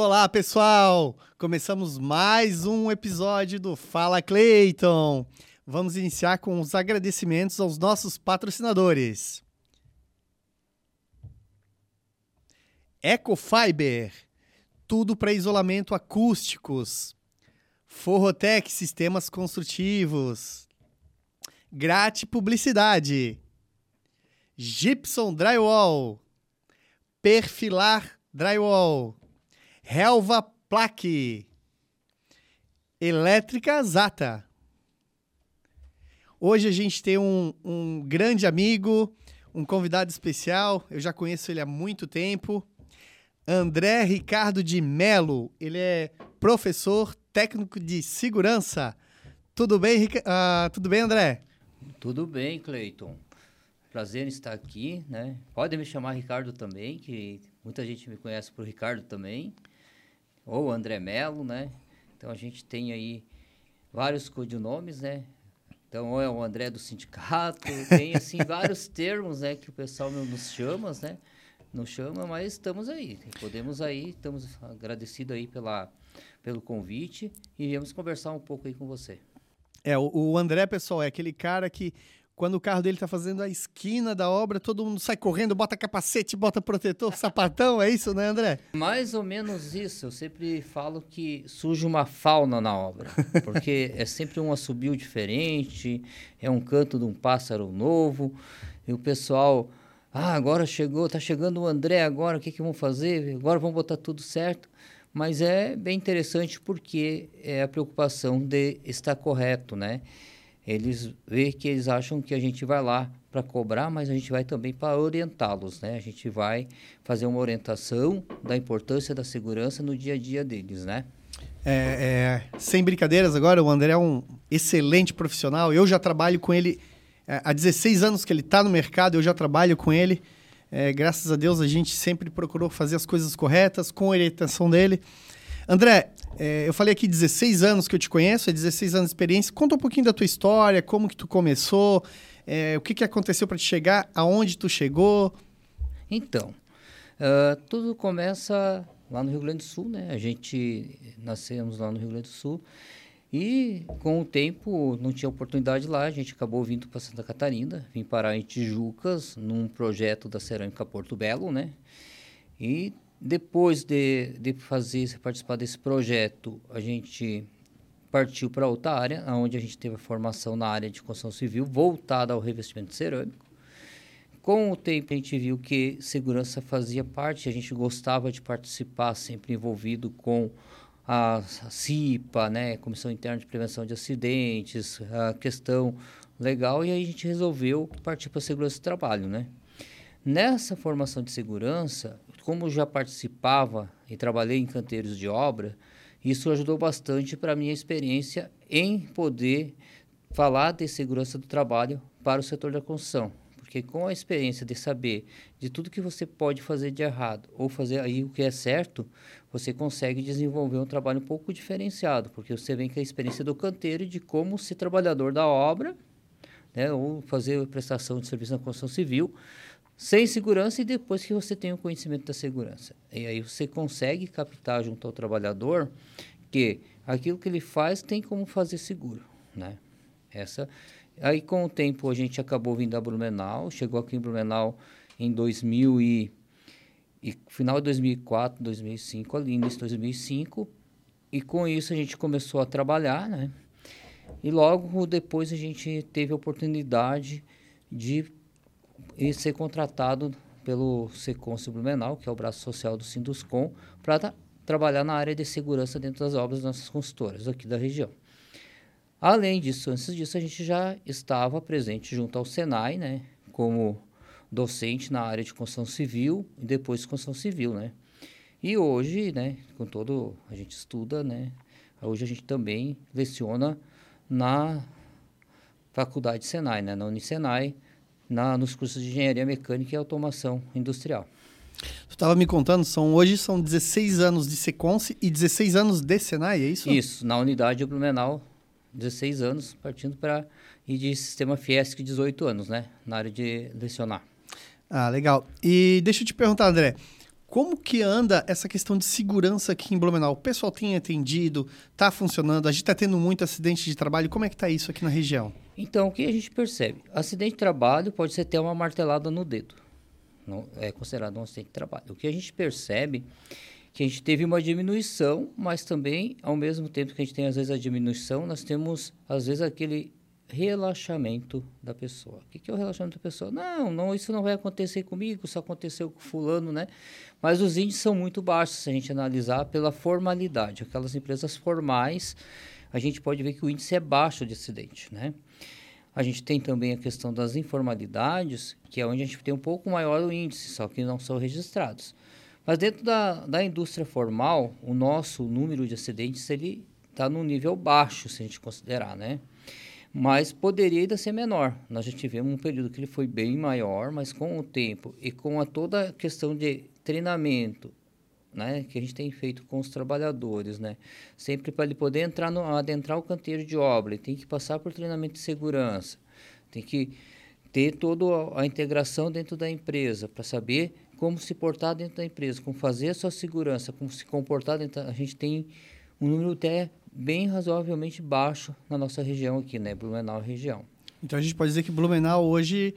Olá, pessoal! Começamos mais um episódio do Fala Clayton. Vamos iniciar com os agradecimentos aos nossos patrocinadores. Ecofiber, tudo para isolamento acústicos. Forrotec Sistemas Construtivos. Grate Publicidade. Gibson Drywall. Perfilar Drywall. Helva Plaque. Elétrica Zata. Hoje a gente tem um, um grande amigo, um convidado especial. Eu já conheço ele há muito tempo. André Ricardo de Melo. Ele é professor técnico de segurança. Tudo bem, uh, tudo bem, André? Tudo bem, Cleiton. Prazer em estar aqui, né? Pode me chamar Ricardo também, que muita gente me conhece por Ricardo também, ou André Melo, né? Então a gente tem aí vários codinomes, né? Então, ou é o André do sindicato, tem assim vários termos, né, que o pessoal nos chama, né? Nos chama, mas estamos aí, podemos aí, estamos agradecidos aí pela pelo convite e viemos conversar um pouco aí com você. É, o, o André, pessoal, é aquele cara que quando o carro dele está fazendo a esquina da obra, todo mundo sai correndo, bota capacete, bota protetor, sapatão, é isso, né, André? Mais ou menos isso. Eu sempre falo que surge uma fauna na obra, porque é sempre um assobio diferente, é um canto de um pássaro novo, e o pessoal, ah, agora chegou, tá chegando o André agora, o que que vão fazer? Agora vão botar tudo certo. Mas é bem interessante porque é a preocupação de estar correto, né? Eles vê que eles acham que a gente vai lá para cobrar, mas a gente vai também para orientá-los, né? A gente vai fazer uma orientação da importância da segurança no dia a dia deles, né? É, é, sem brincadeiras agora, o André é um excelente profissional. Eu já trabalho com ele é, há 16 anos que ele está no mercado, eu já trabalho com ele. É, graças a Deus a gente sempre procurou fazer as coisas corretas, com a orientação dele. André, é, eu falei aqui 16 anos que eu te conheço, é 16 anos de experiência. Conta um pouquinho da tua história, como que tu começou, é, o que, que aconteceu para te chegar, aonde tu chegou. Então, uh, tudo começa lá no Rio Grande do Sul, né? A gente nascemos lá no Rio Grande do Sul e com o tempo não tinha oportunidade lá, a gente acabou vindo para Santa Catarina, vim parar em Tijucas, num projeto da Cerâmica Porto Belo, né? E depois de, de fazer, participar desse projeto, a gente partiu para outra área, onde a gente teve a formação na área de construção civil, voltada ao revestimento cerâmico. Com o tempo, a gente viu que segurança fazia parte, a gente gostava de participar, sempre envolvido com a, CIPA, né, Comissão Interna de Prevenção de Acidentes, a questão legal, e aí a gente resolveu partir para a segurança do trabalho, né. Nessa formação de segurança, como já participava e trabalhei em canteiros de obra, isso ajudou bastante para a minha experiência em poder falar de segurança do trabalho para o setor da construção. Porque com a experiência de saber de tudo que você pode fazer de errado ou fazer aí o que é certo, você consegue desenvolver um trabalho um pouco diferenciado, porque você vem com a experiência do canteiro e de como ser trabalhador da obra, né, ou fazer prestação de serviço na construção civil, sem segurança e depois que você tem o conhecimento da segurança. E aí você consegue captar junto ao trabalhador que aquilo que ele faz tem como fazer seguro, né? Essa Aí, com o tempo, a gente acabou vindo a Blumenau, chegou aqui em Blumenau em 2000 e, e final de 2004, 2005, ali início de 2005, e com isso a gente começou a trabalhar, né? E logo depois a gente teve a oportunidade de ser contratado pelo Secom Blumenau, que é o braço social do Sinduscom, para trabalhar na área de segurança dentro das obras das nossas consultoras aqui da região. Além disso, antes disso, a gente já estava presente junto ao Senai, né, como docente na área de construção civil e depois construção civil, né. E hoje, né, com todo a gente estuda, né, hoje a gente também leciona na faculdade Senai, né, na Unicenai, na, nos cursos de engenharia mecânica e automação industrial. Tu estava me contando, são, hoje são 16 anos de Seconce e 16 anos de Senai, é isso? Isso, na unidade Blumenau 16 anos, partindo para e de sistema Fiesc 18 anos, né, na área de lecionar. Ah, legal. E deixa eu te perguntar, André, Como que anda essa questão de segurança aqui em Blumenau? O pessoal tem atendido, está funcionando, a gente está tendo muito acidente de trabalho, como é que está isso aqui na região? Então, o que a gente percebe? Acidente de trabalho pode ser até uma martelada no dedo. Não é considerado um acidente de trabalho. O que a gente percebe que a gente teve uma diminuição, mas também, ao mesmo tempo que a gente tem às vezes a diminuição, nós temos às vezes aquele relaxamento da pessoa. O que é o relaxamento da pessoa? Não, não, isso não vai acontecer comigo, isso aconteceu com fulano, né? Mas os índices são muito baixos se a gente analisar pela formalidade. Aquelas empresas formais, a gente pode ver que o índice é baixo de acidente, né? A gente tem também a questão das informalidades, que é onde a gente tem um pouco maior o índice, só que não são registrados. Mas dentro da, da indústria formal, o nosso número de acidentes ele está no nível baixo, se a gente considerar, né? Mas poderia ainda ser menor. Nós já tivemos um período que ele foi bem maior, mas com o tempo e com a toda a questão de treinamento, né, que a gente tem feito com os trabalhadores, né, sempre para ele poder entrar no, adentrar o canteiro de obra, ele tem que passar por treinamento de segurança, tem que ter toda a integração dentro da empresa para saber como se portar dentro da empresa, como fazer a sua segurança, como se comportar dentro. Da, a gente tem um número até bem razoavelmente baixo na nossa região aqui, né? Blumenau região. Então a gente pode dizer que Blumenau hoje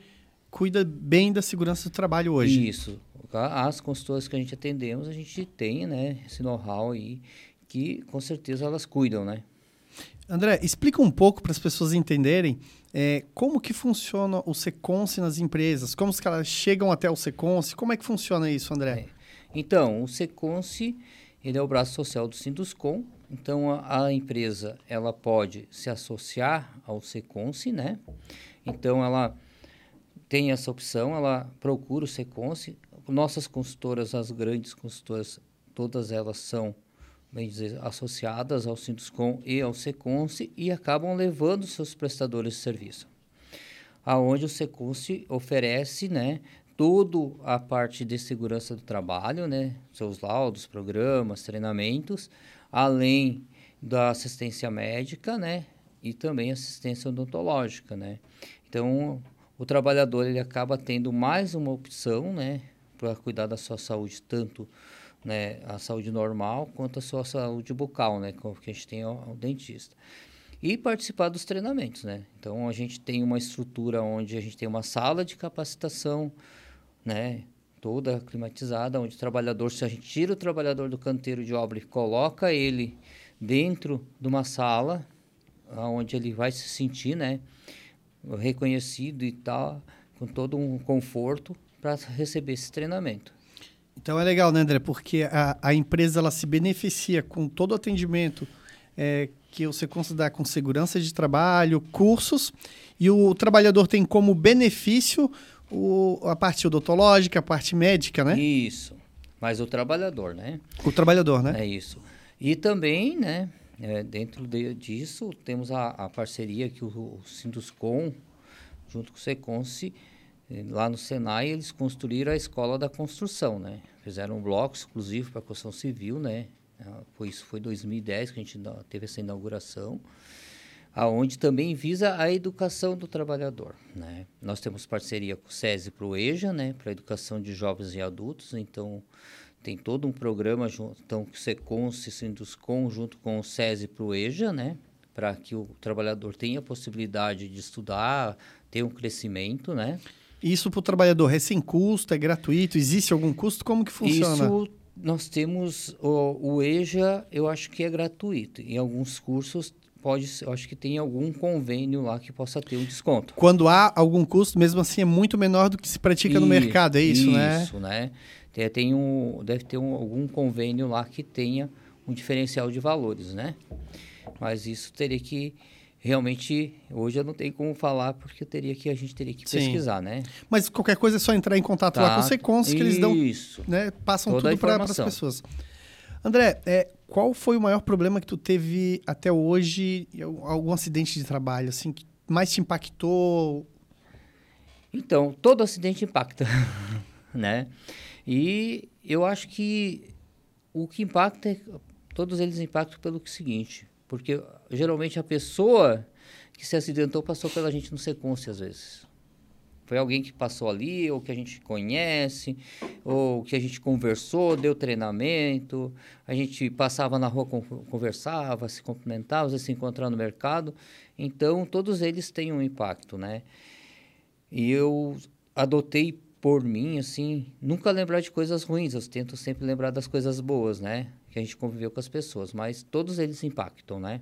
cuida bem da segurança do trabalho hoje. Isso. As consultoras que a gente atendemos, a gente tem, né, esse know-how aí que com certeza elas cuidam, né? André, explica um pouco para as pessoas entenderem é, como que funciona o Seconce nas empresas, como que elas chegam até o Seconce, como é que funciona isso, André? É. Então, o Seconce, ele é o braço social do Sinduscom, então, a, a, empresa ela pode se associar ao Seconce, né? Então, ela tem essa opção, ela procura o Seconce. Nossas consultoras, as grandes consultoras, todas elas são, bem dizer, associadas ao Sinduscom e ao Seconce e acabam levando seus prestadores de serviço. Aonde o Seconce oferece, né, toda a parte de segurança do trabalho, né, seus laudos, programas, treinamentos, além da assistência médica, né? E também assistência odontológica, né? Então, o trabalhador ele acaba tendo mais uma opção, né? Para cuidar da sua saúde, tanto né, a saúde normal quanto a sua saúde bucal, né? Que a gente tem o dentista. E participar dos treinamentos, né? Então, a gente tem uma estrutura onde a gente tem uma sala de capacitação, né? toda climatizada, onde o trabalhador, se a gente tira o trabalhador do canteiro de obra e coloca ele dentro de uma sala, onde ele vai se sentir, né, reconhecido e tal, com todo um conforto para receber esse treinamento. Então é legal, né, André? Porque a, a empresa ela se beneficia com todo o atendimento é, que você considera com segurança de trabalho, cursos, e o trabalhador tem como benefício o, a parte odontológica, a parte médica, né? Isso. Mas o trabalhador, né? O trabalhador, né? É isso. E também, né, é, dentro de, disso, temos a, a, parceria que o, o Sinduscom, junto com o Seconce, lá no Senai, eles construíram a Escola da Construção, né? Fizeram um bloco exclusivo para construção civil, né? Ah, foi, isso foi 2010 que a gente teve essa inauguração aonde também visa a educação do trabalhador. Né? Nós temos parceria com o SESI para o EJA, né, para educação de jovens e adultos, então tem todo um programa, então, que você Sinduscom, junto com o SESI para o EJA, né, para que o trabalhador tenha a possibilidade de estudar, ter um crescimento, né? Isso para o trabalhador é sem custo, é gratuito? Existe algum custo? Como que funciona? Isso nós temos o, o EJA, eu acho que é gratuito. Em alguns cursos pode, eu acho que tem algum convênio lá que possa ter um desconto. Quando há algum custo, mesmo assim é muito menor do que se pratica no mercado, é isso, isso né? Isso, né? Tem, tem um, deve ter um, algum convênio lá que tenha um diferencial de valores, né? Mas isso teria que realmente hoje eu não tenho como falar porque teria que a gente teria que Sim. pesquisar, né? Mas qualquer coisa é só entrar em contato tá. lá com o Secons que eles dão, né, passam Toda tudo para as pessoas. André, é, qual foi o maior problema que tu teve até hoje? Algum acidente de trabalho, assim, que mais te impactou? Então, todo acidente impacta, né? E eu acho que o que impacta, é, todos eles impactam pelo seguinte, porque geralmente a pessoa que se acidentou passou pela gente no sequência às vezes. Foi alguém que passou ali, ou que a gente conhece, ou que a gente conversou, deu treinamento, a gente passava na rua, conversava, se cumprimentava, às vezes se encontrava no mercado. Então, todos eles têm um impacto, né? E eu adotei por mim, assim, nunca lembrar de coisas ruins, eu tento sempre lembrar das coisas boas, né? Que a gente conviveu com as pessoas, mas todos eles impactam, né?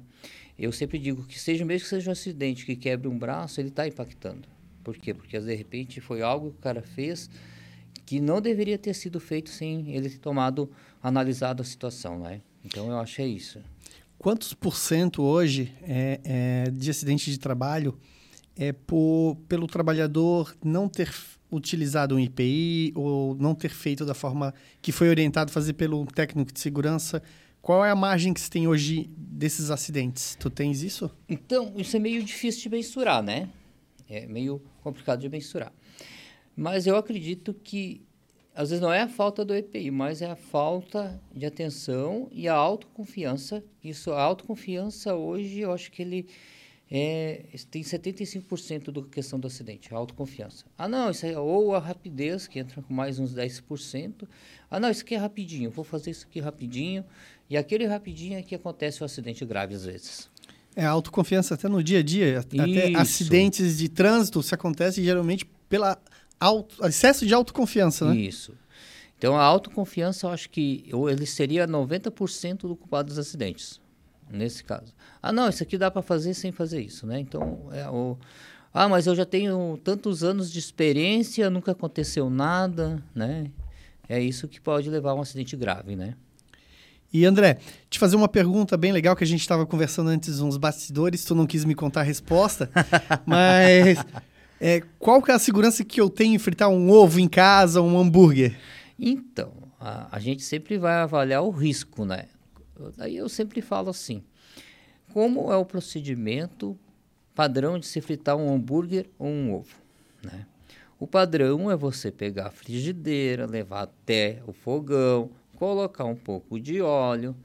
Eu sempre digo que seja mesmo que seja um acidente que quebre um braço, ele está impactando. Por quê? Porque de repente foi algo que o cara fez que não deveria ter sido feito sem ele ter tomado, analisado a situação, né? Então eu acho que é isso. Quantos por cento hoje é, é de acidente de trabalho é por, pelo trabalhador não ter utilizado um IPI ou não ter feito da forma que foi orientado fazer pelo técnico de segurança? Qual é a margem que se tem hoje desses acidentes? Tu tens isso? Então, isso é meio difícil de mensurar, né? É meio complicado de mensurar. Mas eu acredito que às vezes não é a falta do EPI, mas é a falta de atenção e a autoconfiança. Isso, a autoconfiança hoje, eu acho que ele é, tem 75% da questão do acidente, a autoconfiança. Ah, não, isso é, ou a rapidez, que entra com mais uns 10%. Ah, não, isso aqui é rapidinho, vou fazer isso aqui rapidinho. E aquele rapidinho é que acontece o acidente grave às vezes. É, a autoconfiança até no dia a dia, Isso. até acidentes de trânsito se acontece geralmente pela auto, excesso de autoconfiança, né? Isso. Então a autoconfiança, eu acho que ele seria 90% do culpado dos acidentes, nesse caso. Ah, não, isso aqui dá para fazer sem fazer isso, né? Então, é o ah, mas eu já tenho tantos anos de experiência, nunca aconteceu nada, né? É isso que pode levar a um acidente grave, né? E André, te fazer uma pergunta bem legal que a gente estava conversando antes uns bastidores, tu não quis me contar a resposta, mas é, qual que é a segurança que eu tenho em fritar um ovo em casa, um hambúrguer? Então, a, a gente sempre vai avaliar o risco, né? Daí eu sempre falo assim, como é o procedimento padrão de se fritar um hambúrguer ou um ovo, né? O padrão é você pegar a frigideira, levar até o fogão, colocar um pouco de óleo,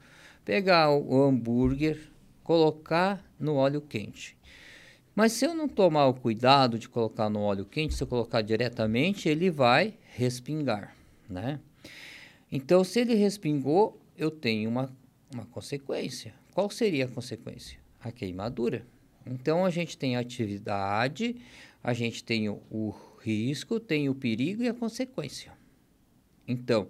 pegar o hambúrguer, colocar no óleo quente. Mas se eu não tomar o cuidado de colocar no óleo quente, se eu colocar diretamente, ele vai respingar, né? Então, se ele respingou, eu tenho uma, uma consequência. Qual seria a consequência? A queimadura. Então, a gente tem a atividade, a gente tem o, o risco, tem o perigo e a consequência. Então,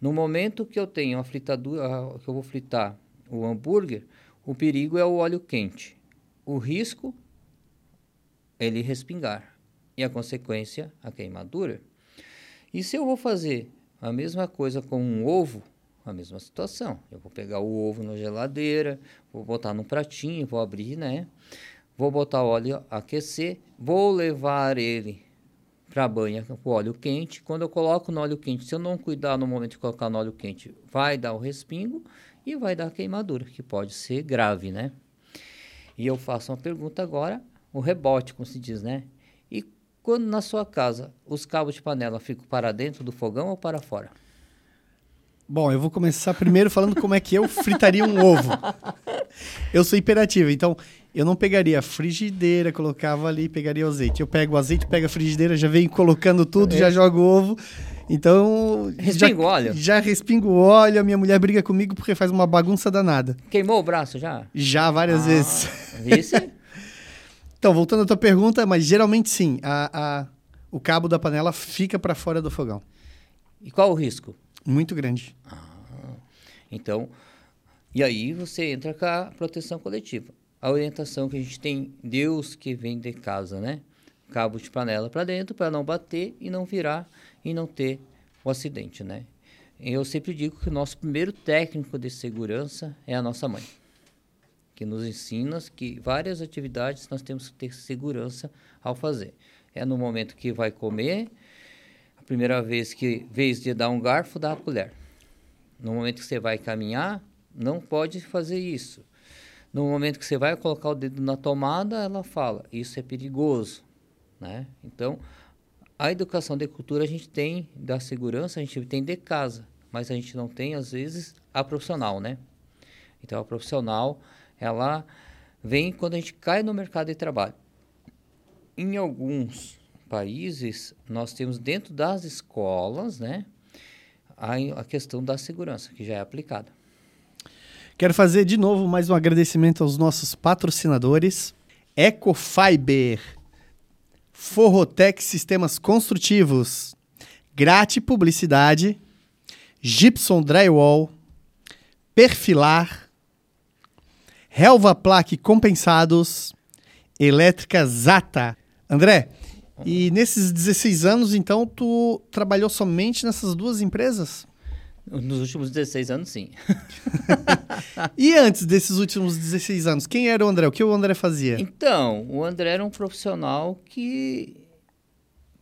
no momento que eu tenho a fritadura, que eu vou fritar o hambúrguer, o perigo é o óleo quente. O risco ele respingar e a consequência a queimadura. E se eu vou fazer a mesma coisa com um ovo, a mesma situação. Eu vou pegar o ovo na geladeira, vou botar num pratinho, vou abrir, né? Vou botar o óleo aquecer, vou levar ele para banha com óleo quente. Quando eu coloco no óleo quente, se eu não cuidar no momento de colocar no óleo quente, vai dar o respingo e vai dar queimadura, que pode ser grave, né? E eu faço uma pergunta agora, o rebote, como se diz, né? E quando na sua casa os cabos de panela ficam para dentro do fogão ou para fora? Bom, eu vou começar primeiro falando como é que eu fritaria um ovo. Eu sou hiperativo, então eu não pegaria a frigideira, colocava ali, pegaria o azeite. Eu pego o azeite, pego a frigideira, já venho colocando tudo, é. já jogo o ovo. Então. Respingo óleo? Já respingo óleo. A minha mulher briga comigo porque faz uma bagunça danada. Queimou o braço já? Já, várias ah, vezes. Isso? então, voltando à tua pergunta, mas geralmente sim. A, a, o cabo da panela fica para fora do fogão. E qual o risco? Muito grande. Ah, então, e aí você entra com a proteção coletiva. A orientação que a gente tem, Deus que vem de casa, né? Cabo de panela para dentro para não bater e não virar e não ter o acidente, né? Eu sempre digo que o nosso primeiro técnico de segurança é a nossa mãe, que nos ensina que várias atividades nós temos que ter segurança ao fazer. É no momento que vai comer, primeira vez que, vez de dar um garfo, dá a colher. No momento que você vai caminhar, não pode fazer isso. No momento que você vai colocar o dedo na tomada, ela fala, isso é perigoso, né? Então, a educação de cultura a gente tem da segurança, a gente tem de casa, mas a gente não tem, às vezes, a profissional, né? Então, a profissional, ela vem quando a gente cai no mercado de trabalho. Em alguns países, nós temos dentro das escolas, né, a, a questão da segurança, que já é aplicada. Quero fazer de novo mais um agradecimento aos nossos patrocinadores. Ecofiber, Forrotec Sistemas Construtivos, Grate Publicidade, Gibson Drywall, Perfilar, Helva Plaque Compensados, Elétrica Zata. André, e nesses 16 anos, então, tu trabalhou somente nessas duas empresas? Nos últimos 16 anos, sim. e antes desses últimos 16 anos, quem era o André? O que o André fazia? Então, o André era um profissional que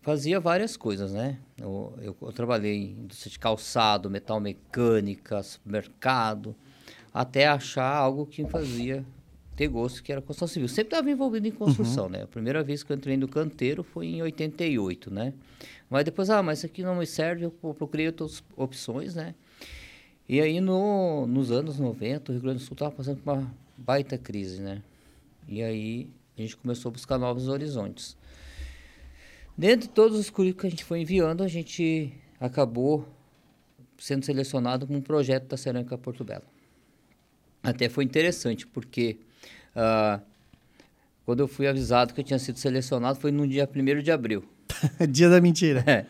fazia várias coisas, né? Eu, eu, eu trabalhei em indústria de calçado, metal mecânica, supermercado, até achar algo que me fazia ter gosto, que era construção civil. Sempre estava envolvido em construção, uhum. né? A primeira vez que eu entrei no canteiro foi em 88, né? Mas depois, ah, mas isso aqui não me serve, eu procurei outras opções, né? E aí, no, nos anos 90, o Rio Grande do Sul estava passando por uma baita crise, né? E aí, a gente começou a buscar novos horizontes. Dentro de todos os currículos que a gente foi enviando, a gente acabou sendo selecionado com um projeto da Cerâmica Porto Belo. Até foi interessante, porque Uh, quando eu fui avisado que eu tinha sido selecionado, foi no dia 1 de abril. dia da mentira. É.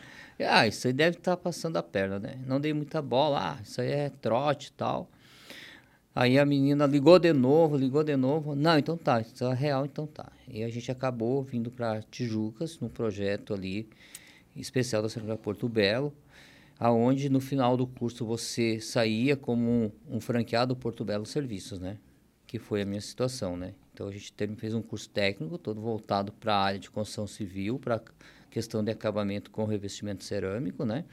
Ah, isso aí deve estar tá passando a perna, né? Não dei muita bola, ah, isso aí é trote e tal. Aí a menina ligou de novo, ligou de novo. Não, então tá, isso é real, então tá. E a gente acabou vindo para Tijucas, num projeto ali especial da Secretaria Porto Belo, aonde no final do curso você saía como um, um franqueado Porto Belo Serviços, né? Que foi a minha situação, né? Então a gente teve, fez um curso técnico todo voltado para a área de construção civil, para questão de acabamento com revestimento cerâmico, né?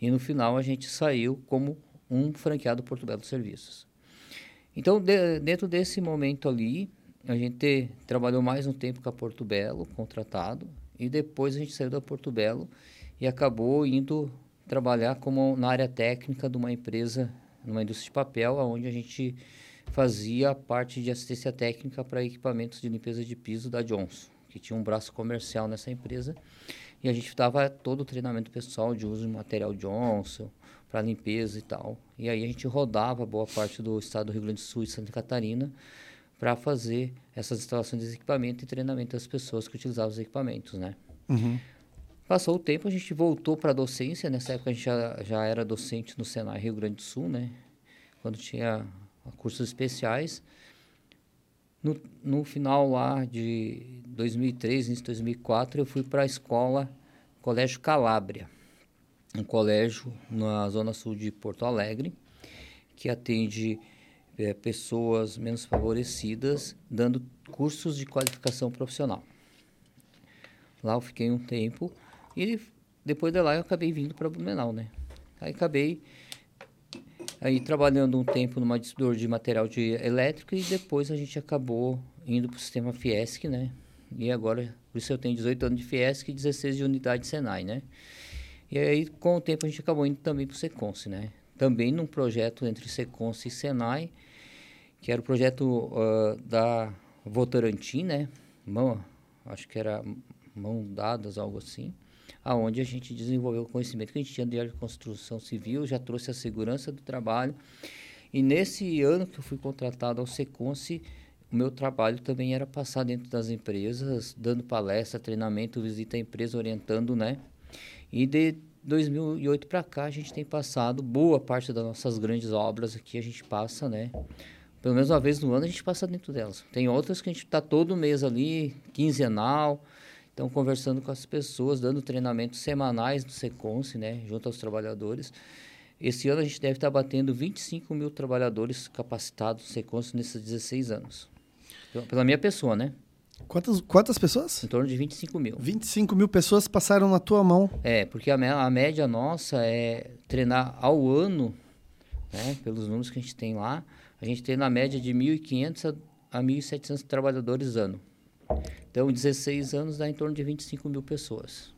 E no final a gente saiu como um franqueado Porto Belo Serviços. Então, de, dentro desse momento ali, a gente trabalhou mais um tempo com a Porto Belo, contratado, e depois a gente saiu da Porto Belo e acabou indo trabalhar como na área técnica de uma empresa, numa indústria de papel, onde a gente fazia parte de assistência técnica para equipamentos de limpeza de piso da Johnson, que tinha um braço comercial nessa empresa. E a gente dava todo o treinamento pessoal de uso de material Johnson para limpeza e tal. E aí a gente rodava boa parte do estado do Rio Grande do Sul e Santa Catarina para fazer essas instalações de equipamento e treinamento das pessoas que utilizavam os equipamentos, né? Uhum. Passou o tempo, a gente voltou para a docência. Nessa época a gente já, já era docente no Senai Rio Grande do Sul, né? Quando tinha cursos especiais. No, no final lá de 2003, início de 2004, eu fui para a escola Colégio Calábria, um colégio na zona sul de Porto Alegre, que atende é, pessoas menos favorecidas, dando cursos de qualificação profissional. Lá eu fiquei um tempo e depois de lá eu acabei vindo para Blumenau, né? Aí acabei aí trabalhando um tempo numa distribuidora de material de elétrico e depois a gente acabou indo para o sistema Fiesc, né? E agora, por isso eu tenho 18 anos de Fiesc e 16 de unidade Senai, né? E aí, com o tempo, a gente acabou indo também para o Seconce, né? Também num projeto entre Seconce e Senai, que era o projeto uh, da Votorantim, né? Mão, acho que era mão dadas, algo assim aonde a gente desenvolveu o conhecimento que a gente tinha de área de construção civil, já trouxe a segurança do trabalho. E nesse ano que eu fui contratado ao Seconce, o meu trabalho também era passar dentro das empresas, dando palestra, treinamento, visita à empresa, orientando, né? E de 2008 para cá, a gente tem passado boa parte das nossas grandes obras aqui, a gente passa, né? Pelo menos uma vez no ano a gente passa dentro delas. Tem outras que a gente está todo mês ali, quinzenal, então, conversando com as pessoas, dando treinamentos semanais no Seconce, né, junto aos trabalhadores. Esse ano a gente deve estar batendo 25 mil trabalhadores capacitados no Seconce nesses 16 anos. Pela minha pessoa, né? Quantas, quantas pessoas? Em torno de 25 mil. 25 mil pessoas passaram na tua mão. É, porque a, a média nossa é treinar ao ano, né, pelos números que a gente tem lá, a gente tem na média de 1.500 a, a 1.700 trabalhadores ano. Então, 16 anos dá em torno de 25 mil pessoas.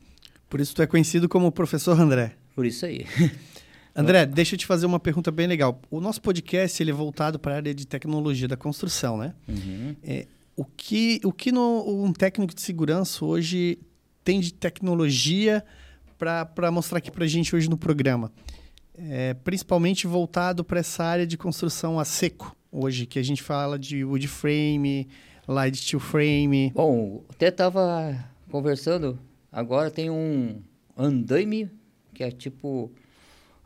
Por isso tu é conhecido como professor André. Por isso aí. André, deixa eu te fazer uma pergunta bem legal. O nosso podcast ele é voltado para a área de tecnologia da construção, né? Uhum. É, o que, o que no, um técnico de segurança hoje tem de tecnologia para mostrar aqui para a gente hoje no programa? É, principalmente voltado para essa área de construção a seco, hoje, que a gente fala de wood frame, light steel frame. Bom, até estava conversando, agora tem um andaime, que é tipo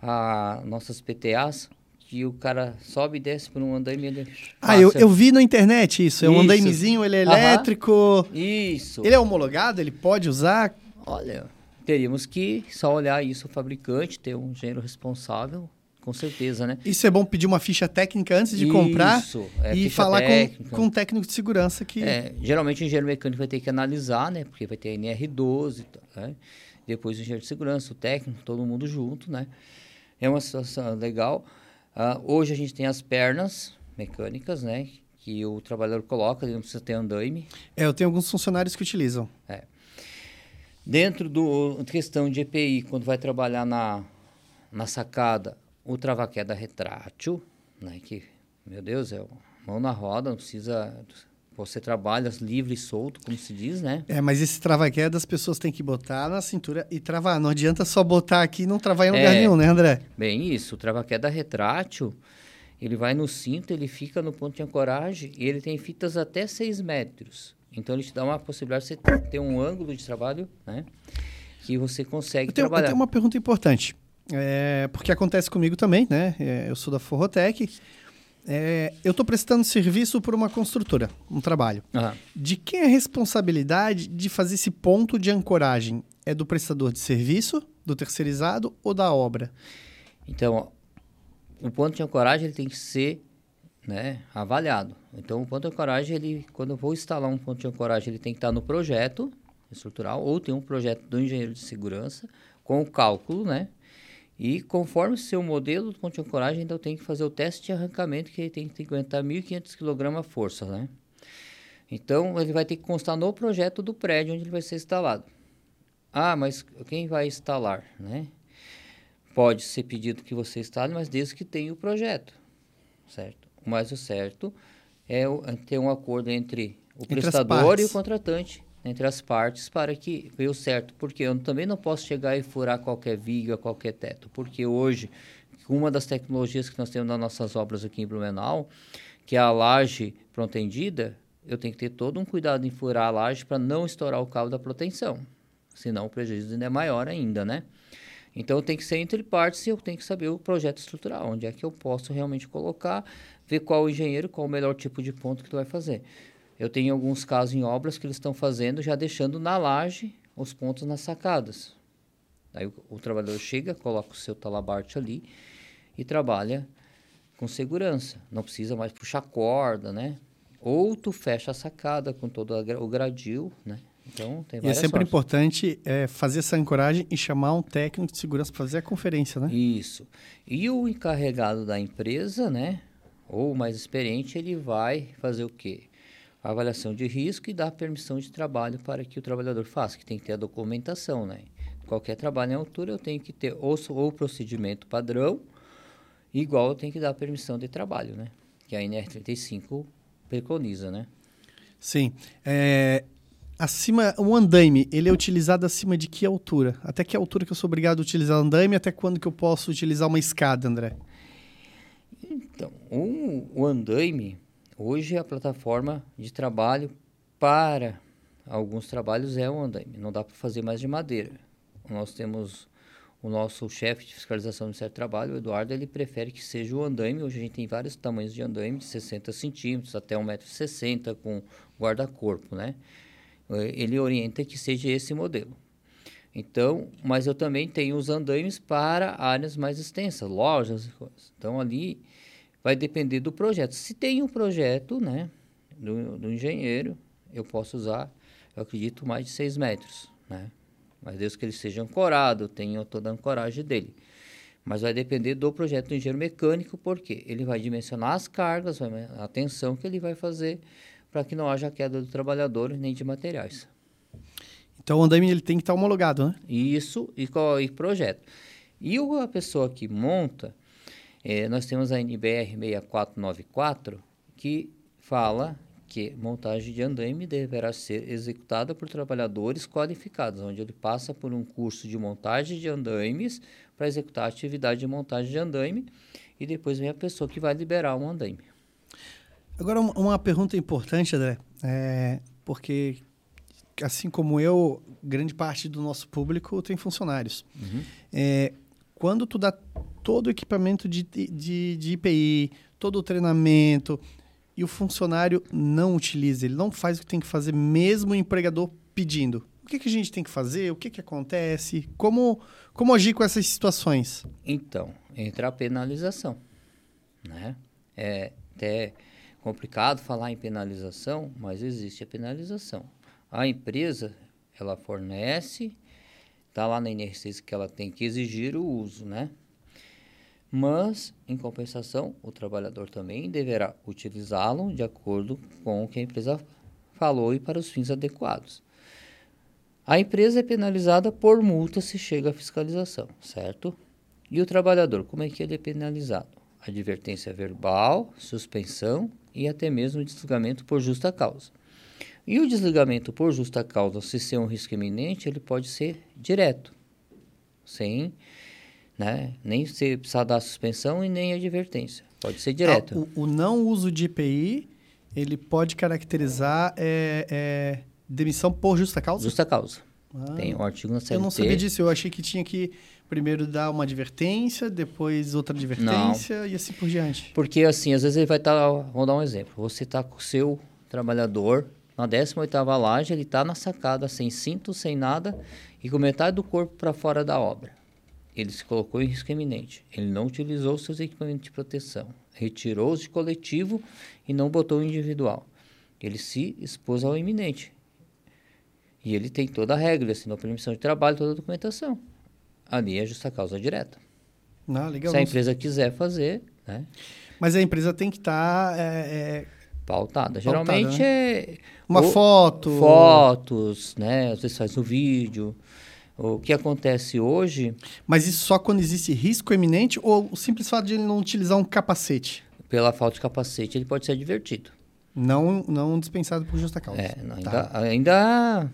a nossas PTAs, que o cara sobe e desce por um andaime. Ele ah, eu, eu vi na internet isso. É um andaimezinho, ele é elétrico. Isso. Ele é homologado, ele pode usar? Olha, teríamos que só olhar isso o fabricante, ter um engenheiro responsável, com certeza, né? Isso é bom pedir uma ficha técnica antes de isso, comprar é, e falar com, com um técnico de segurança que... É, geralmente o engenheiro mecânico vai ter que analisar, né? Porque vai ter a NR12, né? depois o engenheiro de segurança, o técnico, todo mundo junto, né? É uma situação legal. Uh, hoje a gente tem as pernas mecânicas, né? Que o trabalhador coloca, ele não precisa ter andaime. É, eu tenho alguns funcionários que utilizam. É. Dentro do questão de EPI, quando vai trabalhar na, na sacada, o trava-queda retrátil, né? Que, meu Deus, é mão na roda, não precisa você trabalha livre e solto, como se diz, né? É, mas esse trava-queda as pessoas têm que botar na cintura e travar. Não adianta só botar aqui e não travar em lugar é, nenhum, né, André? Bem isso. O trava-queda retrátil, ele vai no cinto, ele fica no ponto de ancoragem e ele tem fitas até 6 metros. Então, ele te dá uma possibilidade de você ter um ângulo de trabalho, né? Que você consegue eu tenho, trabalhar. Eu tenho uma pergunta importante. É, porque acontece comigo também, né? É, eu sou da Forrotec. É, eu estou prestando serviço por uma construtora, um trabalho. Uhum. De quem é a responsabilidade de fazer esse ponto de ancoragem? É do prestador de serviço, do terceirizado ou da obra? Então, o ponto de ancoragem ele tem que ser né, avaliado. Então, o ponto de ancoragem, ele, quando eu vou instalar um ponto de ancoragem, ele tem que estar no projeto estrutural ou tem um projeto do engenheiro de segurança com o cálculo, né? E conforme o seu modelo do ancoragem, ainda eu tenho que fazer o teste de arrancamento, que ele tem que aguentar 1.500 kg a força, né? Então, ele vai ter que constar no projeto do prédio onde ele vai ser instalado. Ah, mas quem vai instalar, né? Pode ser pedido que você instale, mas desde que tenha o projeto, certo? Mas o certo é ter um acordo entre o entre prestador e o contratante entre as partes para que veio certo, porque eu também não posso chegar e furar qualquer viga, qualquer teto, porque hoje uma das tecnologias que nós temos nas nossas obras aqui em Blumenau, que é a laje protendida, eu tenho que ter todo um cuidado em furar a laje para não estourar o cabo da proteção, senão o prejuízo ainda é maior ainda, né? Então tem que ser entre partes e eu tenho que saber o projeto estrutural, onde é que eu posso realmente colocar, ver qual o engenheiro, qual o melhor tipo de ponto que tu vai fazer. Eu tenho alguns casos em obras que eles estão fazendo, já deixando na laje os pontos nas sacadas. Aí o, o trabalhador chega, coloca o seu talabarte ali e trabalha com segurança. Não precisa mais puxar corda, né? Ou tu fecha a sacada com todo o gradil, né? Então, tem e é sempre sortes. importante é, fazer essa ancoragem e chamar um técnico de segurança para fazer a conferência, né? Isso. E o encarregado da empresa, né? Ou mais experiente, ele vai fazer o quê? Avaliação de risco e dar permissão de trabalho para que o trabalhador faça, que tem que ter a documentação, né? Qualquer trabalho em altura eu tenho que ter ou, o procedimento padrão, igual eu tenho que dar permissão de trabalho, né? Que a NR35 preconiza, né? Sim. É, acima, o andaime, ele é utilizado acima de que altura? Até que altura que eu sou obrigado a utilizar andaime? Até quando que eu posso utilizar uma escada, André? Então, um, o andaime Hoje a plataforma de trabalho para alguns trabalhos é o andaime, não dá para fazer mais de madeira. Nós temos o nosso chefe de fiscalização do Ministério do Trabalho, o Eduardo, ele prefere que seja o andaime. Hoje a gente tem vários tamanhos de andaime, de 60 centímetros até 1,60m com guarda-corpo, né? Ele orienta que seja esse modelo. Então, mas eu também tenho os andaimes para áreas mais extensas, lojas e coisas. Então, ali vai depender do projeto. Se tem um projeto, né, do, do engenheiro, eu posso usar, eu acredito, mais de 6 metros, né? Mas desde que ele seja ancorado, tenha toda a ancoragem dele. Mas vai depender do projeto do engenheiro mecânico, porque ele vai dimensionar as cargas, a tensão que ele vai fazer para que não haja queda do trabalhador nem de materiais. Então o andaime ele tem que estar homologado, né? Isso e, e projeto. E a pessoa que monta, é, nós temos a NBR 6494, que fala que montagem de andaime deverá ser executada por trabalhadores qualificados, onde ele passa por um curso de montagem de andaimes para executar a atividade de montagem de andaime e depois vem a pessoa que vai liberar um andaime. Agora, uma pergunta importante, André, é, porque assim como eu, grande parte do nosso público tem funcionários. Uhum. É, quando tu dá todo o equipamento de, de, de IPI, todo o treinamento, e o funcionário não utiliza, ele não faz o que tem que fazer, mesmo o empregador pedindo. O que, que a gente tem que fazer? O que, que acontece? Como, como agir com essas situações? Então, entra a penalização. Né? É até complicado falar em penalização, mas existe a penalização. A empresa, ela fornece, está lá na NR6 que ela tem que exigir o uso, né? mas, em compensação, o trabalhador também deverá utilizá-lo de acordo com o que a empresa falou e para os fins adequados. A empresa é penalizada por multa se chega à fiscalização, certo? E o trabalhador, como é que ele é penalizado? Advertência verbal, suspensão e até mesmo desligamento por justa causa. E o desligamento por justa causa, se ser um risco iminente, ele pode ser direto, sem né? Nem se precisar dar suspensão e nem advertência. Pode ser direto. Ah, o, o, não uso de IPI, ele pode caracterizar é, é, demissão por justa causa? Justa causa. Ah, Tem o um artigo na CLT. Eu não sabia disso. Eu achei que tinha que primeiro dar uma advertência, depois outra advertência não. e assim por diante. Porque assim, às vezes ele vai estar... Tá, vou dar um exemplo. Você está com o seu trabalhador na 18ª laje, ele está na sacada sem cinto, sem nada e com metade do corpo para fora da obra ele se colocou em risco iminente. Ele não utilizou seus equipamentos de proteção, retirou-os de coletivo e não botou o individual. Ele se expôs ao iminente. E ele tem toda a regra, assinou permissão de trabalho, toda a documentação. Ali é justa causa direta. Ah, legal. Se a empresa quiser fazer, né? Mas a empresa tem que estar... Tá, é, é... Pautada. Geralmente né? é... Uma foto. Fotos, né? Às vezes faz o vídeo. O que acontece hoje. Mas isso só quando existe risco eminente ou o simples fato de ele não utilizar um capacete? Pela falta de capacete, ele pode ser advertido. Não, não dispensado por justa causa. É, não, tá. ainda, ainda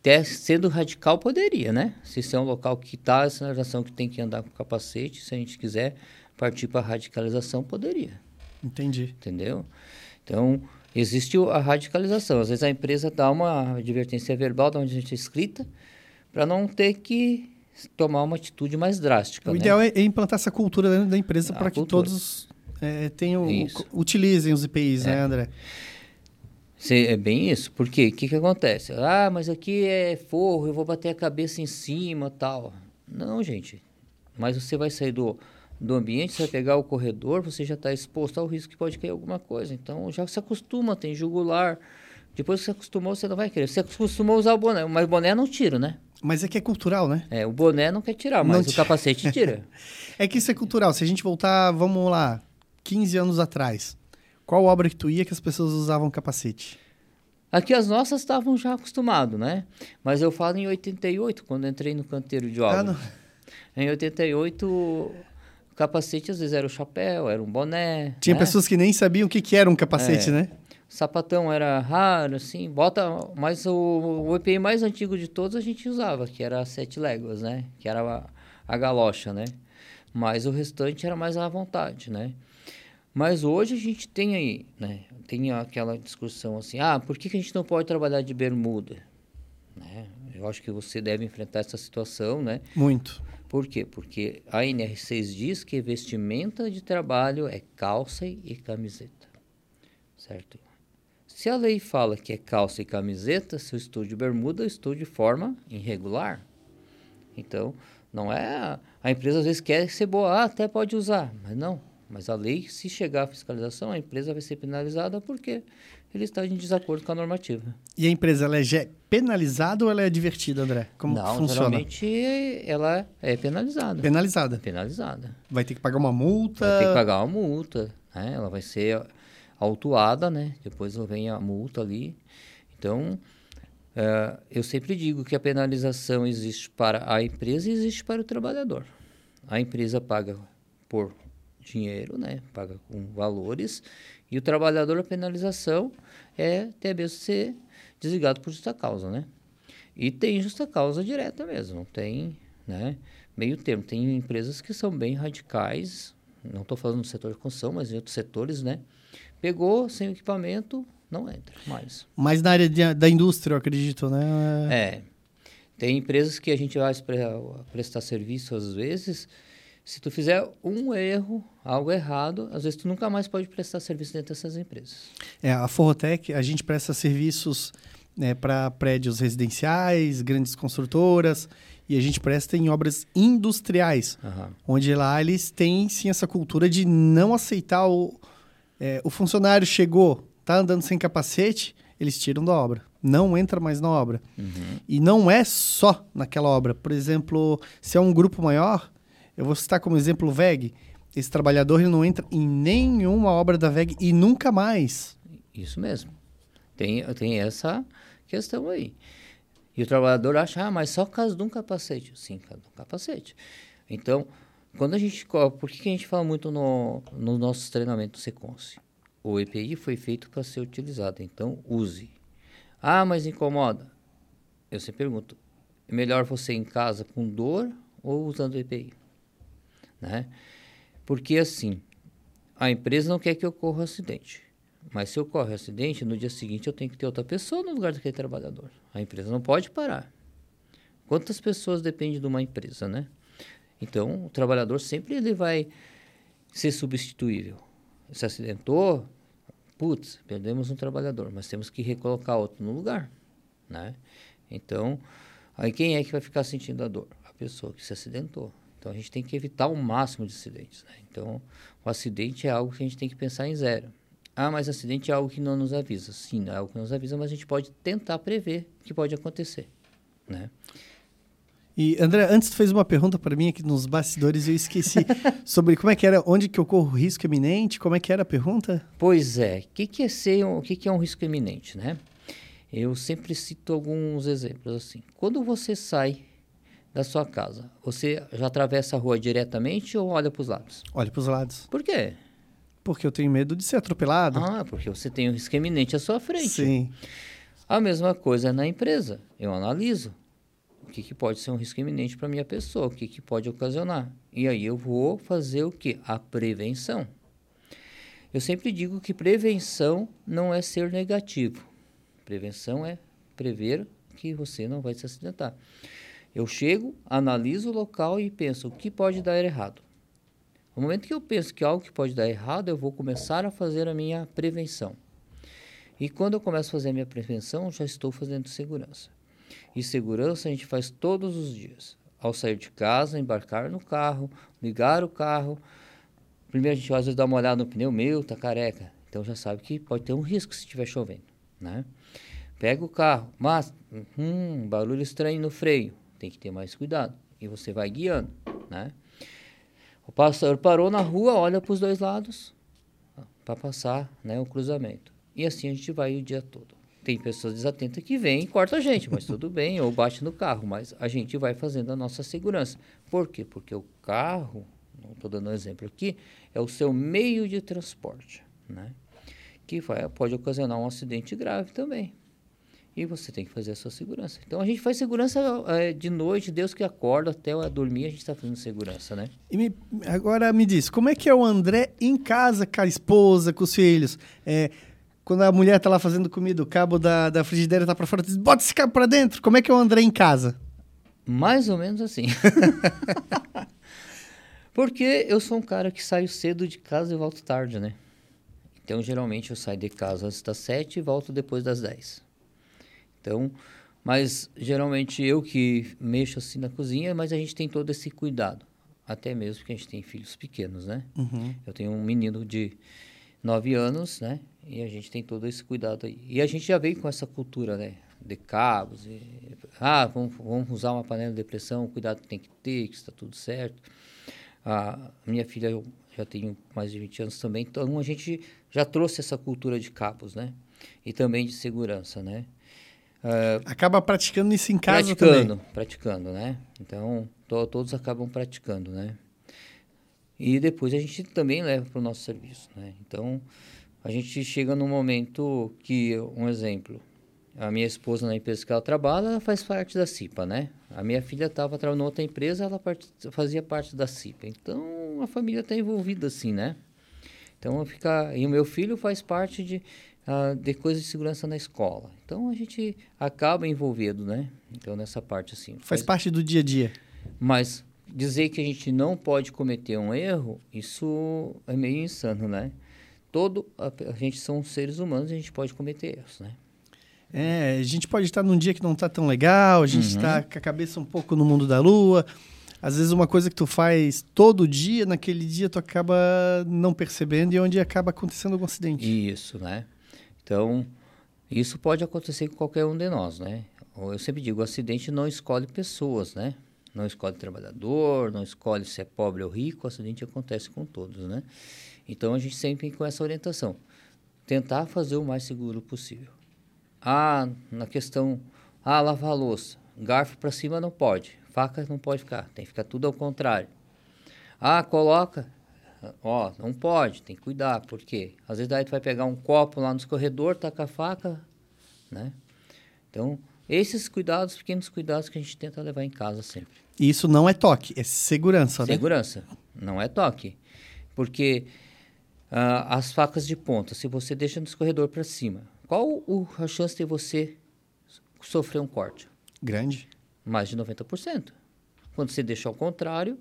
até sendo radical poderia, né? Se isso é um local que está a sinalização que tem que andar com capacete, se a gente quiser partir para radicalização, poderia. Entendi. Entendeu? Então, existe a radicalização. Às vezes a empresa dá uma advertência verbal, dá uma advertência escrita, para não ter que tomar uma atitude mais drástica. O né? ideal é implantar essa cultura dentro da empresa para que todos é, tenham, utilizem os IPIs, né, é. né, André? É bem isso, porque o que, que acontece? Ah, mas aqui é forro, eu vou bater a cabeça em cima tal. Não, gente. Mas você vai sair do, do ambiente, você vai pegar o corredor, você já está exposto ao risco que pode cair alguma coisa. Então já se acostuma, tem jugular. Depois que você acostumou, você não vai querer. Você acostumou a usar o boné, mas o boné não tira, né? Mas é que é cultural, né? É, o boné não quer tirar, mas não o capacete tira. é que isso é cultural. Se a gente voltar, vamos lá, 15 anos atrás, qual obra que tu ia que as pessoas usavam capacete? Aqui as nossas estavam já acostumados, né? Mas eu falo em 88, quando entrei no canteiro de obra. Ah, não. Em 88, o capacete às vezes era o chapéu, era um boné. Tinha né? pessoas que nem sabiam o que, que era um capacete, é. né? sapatão era raro, assim, bota, mas o, o EPI mais antigo de todos a gente usava, que era sete léguas, né? Que era a, a galocha, né? Mas o restante era mais à vontade, né? Mas hoje a gente tem aí, né? Tem aquela discussão assim, ah, por que, que a gente não pode trabalhar de bermuda? Né? Eu acho que você deve enfrentar essa situação, né? Muito. Por quê? Porque a NR6 diz que vestimenta de trabalho é calça e camiseta, certo? Se a lei fala que é calça e camiseta, se eu estou de bermuda, eu estou de forma irregular. Então, não é. A empresa às vezes quer ser boa, ah, até pode usar, mas não. Mas a lei, se chegar à fiscalização, a empresa vai ser penalizada porque ele está em desacordo com a normativa. E a empresa ela é penalizada ou ela é divertida, André? Como não, funciona? geralmente ela é penalizada. Penalizada. Penalizada. Vai ter que pagar uma multa. Vai ter que pagar uma multa. Né? Ela vai ser autuada, né? Depois vem a multa ali. Então, é, eu sempre digo que a penalização existe para a empresa e existe para o trabalhador. A empresa paga por dinheiro, né? Paga com valores. E o trabalhador, a penalização é até mesmo ser desligado por justa causa, né? E tem justa causa direta mesmo, tem, né? Meio termo. Tem empresas que são bem radicais, não estou falando do setor de construção, mas em outros setores, né? Pegou sem equipamento, não entra mais. Mas na área de, da indústria, eu acredito, né? É. Tem empresas que a gente vai prestar serviço às vezes, se tu fizer um erro, algo errado, às vezes tu nunca mais pode prestar serviço dentro dessas empresas. É, a Forrotec, a gente presta serviços né, para prédios residenciais, grandes construtoras, e a gente presta em obras industriais, uhum. onde lá eles têm sim essa cultura de não aceitar o, é, o funcionário chegou, tá andando sem capacete, eles tiram da obra. Não entra mais na obra. Uhum. E não é só naquela obra. Por exemplo, se é um grupo maior, eu vou citar como exemplo o VEG. Esse trabalhador ele não entra em nenhuma obra da VEG e nunca mais. Isso mesmo. Tem, tem essa questão aí. E o trabalhador acha, ah, mas só caso de um capacete. Sim, caso de um capacete. Então, quando a gente. Por que, a gente fala muito no, no nosso treinamento do Seconce? O EPI foi feito para ser utilizado, então use. Ah, mas incomoda. Eu sempre pergunto: é melhor você em casa com dor ou usando o EPI? Né? Porque assim, a empresa não quer que ocorra um acidente. Mas se ocorre um acidente, no dia seguinte eu tenho que ter outra pessoa no lugar daquele trabalhador. A empresa não pode parar. Quantas pessoas dependem de uma empresa, né? Então, o trabalhador sempre ele vai ser substituível. Se acidentou, putz, perdemos um trabalhador, mas temos que recolocar outro no lugar, né? Então, aí quem é que vai ficar sentindo a dor? A pessoa que se acidentou. Então, a gente tem que evitar o máximo de acidentes, né? Então, o acidente é algo que a gente tem que pensar em zero. Ah, mas acidente é algo que não nos avisa. Sim, é algo que nos avisa, mas a gente pode tentar prever o que pode acontecer, né? E André, antes tu fez uma pergunta para mim aqui nos bastidores e eu esqueci sobre como é que era, onde que ocorre o risco iminente, como é que era a pergunta? Pois é, o que, que é ser, o que, que é um risco iminente, né? Eu sempre cito alguns exemplos assim. Quando você sai da sua casa, você já atravessa a rua diretamente ou olha para os lados? Olha para os lados. Por quê? Porque eu tenho medo de ser atropelado. Ah, porque você tem um risco iminente à sua frente. Sim. A mesma coisa na empresa. Eu analiso o que, que pode ser um risco iminente para minha pessoa, o que, que pode ocasionar. E aí eu vou fazer o que? A prevenção. Eu sempre digo que prevenção não é ser negativo. Prevenção é prever que você não vai se acidentar. Eu chego, analiso o local e penso o que pode dar errado. No momento que eu penso que algo que pode dar errado, eu vou começar a fazer a minha prevenção. E quando eu começo a fazer a minha prevenção, já estou fazendo segurança. E segurança a gente faz todos os dias. Ao sair de casa, embarcar no carro, ligar o carro. Primeiro a gente às vezes dá uma olhada no pneu meu, tá careca. Então já sabe que pode ter um risco se estiver chovendo, né? Pega o carro, mas hum, barulho estranho no freio, tem que ter mais cuidado. E você vai guiando, né? O pastor parou na rua, olha para os dois lados para passar, né, o cruzamento. E assim a gente vai o dia todo. Tem pessoas desatentas que vêm e cortam a gente, mas tudo bem, ou bate no carro, mas a gente vai fazendo a nossa segurança. Por quê? Porque o carro, estou dando um exemplo aqui, é o seu meio de transporte, né? Que vai, pode ocasionar um acidente grave também. E você tem que fazer a sua segurança. Então a gente faz segurança é, de noite, Deus que acorda até dormir, a gente está fazendo segurança, né? E me, agora me diz, como é que é o André em casa com a esposa, com os filhos? É, quando a mulher tá lá fazendo comida, o cabo da, da frigideira tá para fora, diz, bota esse cabo para dentro. Como é que é o André em casa? Mais ou menos assim. Porque eu sou um cara que saio cedo de casa e volto tarde, né? Então, geralmente, eu saio de casa antes das sete e volto depois das dez. Então, mas geralmente eu que mexo assim na cozinha, mas a gente tem todo esse cuidado. Até mesmo porque a gente tem filhos pequenos, né? Uhum. Eu tenho um menino de nove anos, né? E a gente tem todo esse cuidado aí. E a gente já veio com essa cultura, né? De cabos. E, ah, vamos, vamos usar uma panela de pressão, cuidado que tem que ter, que está tudo certo. A minha filha, eu já tenho mais de 20 anos também, então a gente já trouxe essa cultura de cabos, né? E também de segurança, né? Uh, Acaba praticando isso em casa praticando, também. Praticando, né? Então, to, todos acabam praticando, né? E depois a gente também leva para o nosso serviço, né? Então, a gente chega num momento que, um exemplo, a minha esposa na empresa que ela trabalha, ela faz parte da CIPA, né? A minha filha estava trabalhando em outra empresa, ela part... fazia parte da CIPA. Então, a família está envolvida assim, né? Então, fica... E o meu filho faz parte de, uh, de coisas de segurança na escola. Então, a gente acaba envolvido, né? Então, nessa parte assim. Faz, faz parte do dia a dia. Mas dizer que a gente não pode cometer um erro, isso é meio insano, né? Todo... A, a gente são seres humanos e a gente pode cometer erros, né? É, a gente pode estar num dia que não está tão legal, a gente está uhum. com a cabeça um pouco no mundo da lua. Às vezes uma coisa que tu faz todo dia, naquele dia tu acaba não percebendo e onde acaba acontecendo algum acidente. Isso, né? Então, isso pode acontecer com qualquer um de nós, né? Eu sempre digo, o acidente não escolhe pessoas, né? Não escolhe trabalhador, não escolhe se é pobre ou rico, o acidente acontece com todos, né? Então, a gente sempre com essa orientação. Tentar fazer o mais seguro possível. Ah, na questão, ah, lavar a louça. Garfo para cima não pode, faca não pode ficar, tem que ficar tudo ao contrário. Ah, coloca, ó, não pode, tem que cuidar, porque às vezes daí tu vai pegar um copo lá no corredor, taca a faca, né? Então, esses cuidados, pequenos cuidados que a gente tenta levar em casa sempre. Isso não é toque, é segurança, né? Segurança, não é toque. Porque uh, as facas de ponta, se você deixa no escorredor para cima, qual o, a chance de você sofrer um corte? Grande. Mais de 90%. Quando você deixa ao contrário,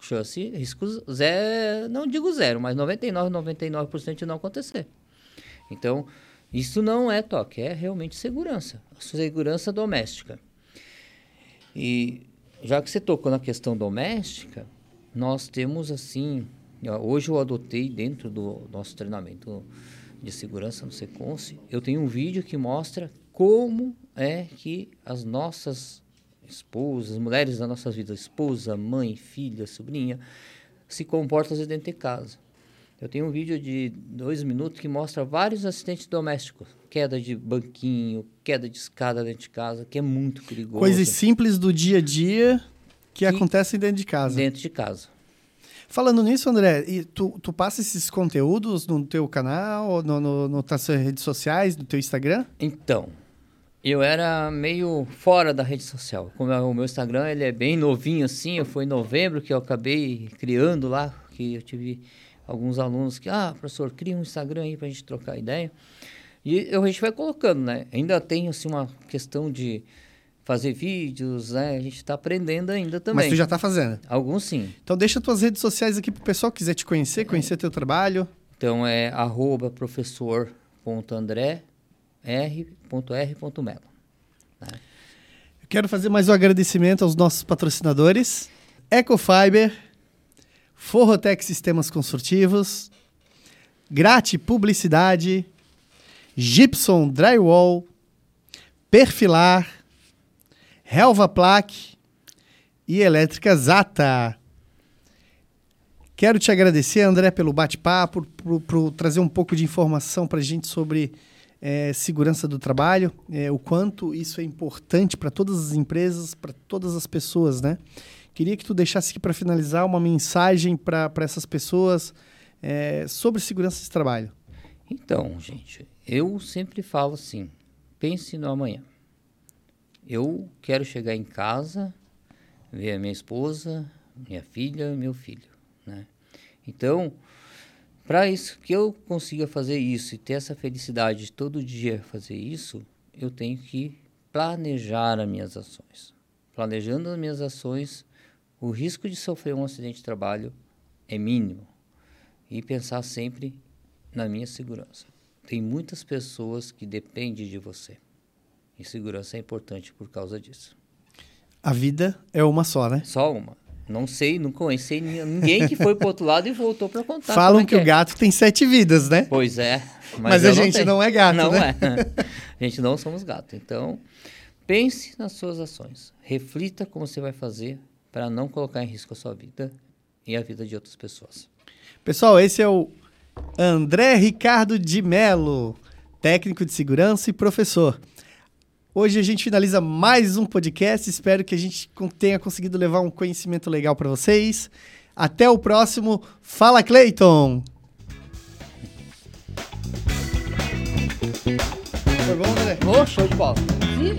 chance, risco zero, não digo zero, mas 99, 99% de não acontecer. Então, isso não é toque, é realmente segurança. Segurança doméstica. E já que você tocou na questão doméstica, nós temos assim, hoje eu adotei dentro do nosso treinamento de segurança no Seconce, eu tenho um vídeo que mostra como é que as nossas esposas, mulheres da nossa vida, esposa, mãe, filha, sobrinha, se comportam dentro de casa. Eu tenho um vídeo de dois minutos que mostra vários acidentes domésticos. Queda de banquinho, queda de escada dentro de casa, que é muito perigoso. Coisas simples do dia a dia que, que acontecem dentro de casa. Dentro de casa. Falando nisso, André, e tu, tu passa esses conteúdos no teu canal, no, no, no, nas redes sociais, no teu Instagram? Então, eu era meio fora da rede social. Como é, o meu Instagram ele é bem novinho assim, foi em novembro que eu acabei criando lá, que eu tive alguns alunos que, ah, professor, cria um Instagram aí para a gente trocar ideia. E a gente vai colocando, né? Ainda tem assim uma questão de fazer vídeos, né? A gente está aprendendo ainda também. Mas tu já está fazendo? Alguns sim. Então deixa tuas redes sociais aqui para o pessoal que quiser te conhecer, conhecer teu trabalho. Então é arroba professor.andré r.r.melo. Né? Eu quero fazer mais um agradecimento aos nossos patrocinadores. Ecofiber, Forrotec Sistemas Construtivos, Grate Publicidade, Gibson Drywall, Perfilar, Helva Plaque e Elétrica Zata. Quero te agradecer, André, pelo bate-papo, por, por, trazer um pouco de informação para a gente sobre é, segurança do trabalho, é, o quanto isso é importante para todas as empresas, para todas as pessoas, né? Queria que tu deixasse aqui para finalizar uma mensagem para essas pessoas é, sobre segurança de trabalho. Então, gente, eu sempre falo assim: pense no amanhã. Eu quero chegar em casa, ver a minha esposa, minha filha, meu filho, né? Então, para isso que eu consiga fazer isso e ter essa felicidade de todo dia fazer isso, eu tenho que planejar as minhas ações. Planejando as minhas ações, o risco de sofrer um acidente de trabalho é mínimo. E pensar sempre na minha segurança. Tem muitas pessoas que dependem de você. E segurança é importante por causa disso. A vida é uma só, né? Só uma. Não sei, não conheci ninguém que foi pro outro lado e voltou para contar. Falam é que, que é. o gato tem sete vidas, né? Pois é. Mas, mas a gente não, não, é gato, não né? é. A gente não somos gato. Então, pense nas suas ações. Reflita como você vai fazer para não colocar em risco a sua vida e a vida de outras pessoas. Pessoal, esse é o André Ricardo de Melo, técnico de segurança e professor. Hoje a gente finaliza mais um podcast. Espero que a gente tenha conseguido levar um conhecimento legal para vocês. Até o próximo. Fala, Clayton! Foi bom, André? Oh, show de bola.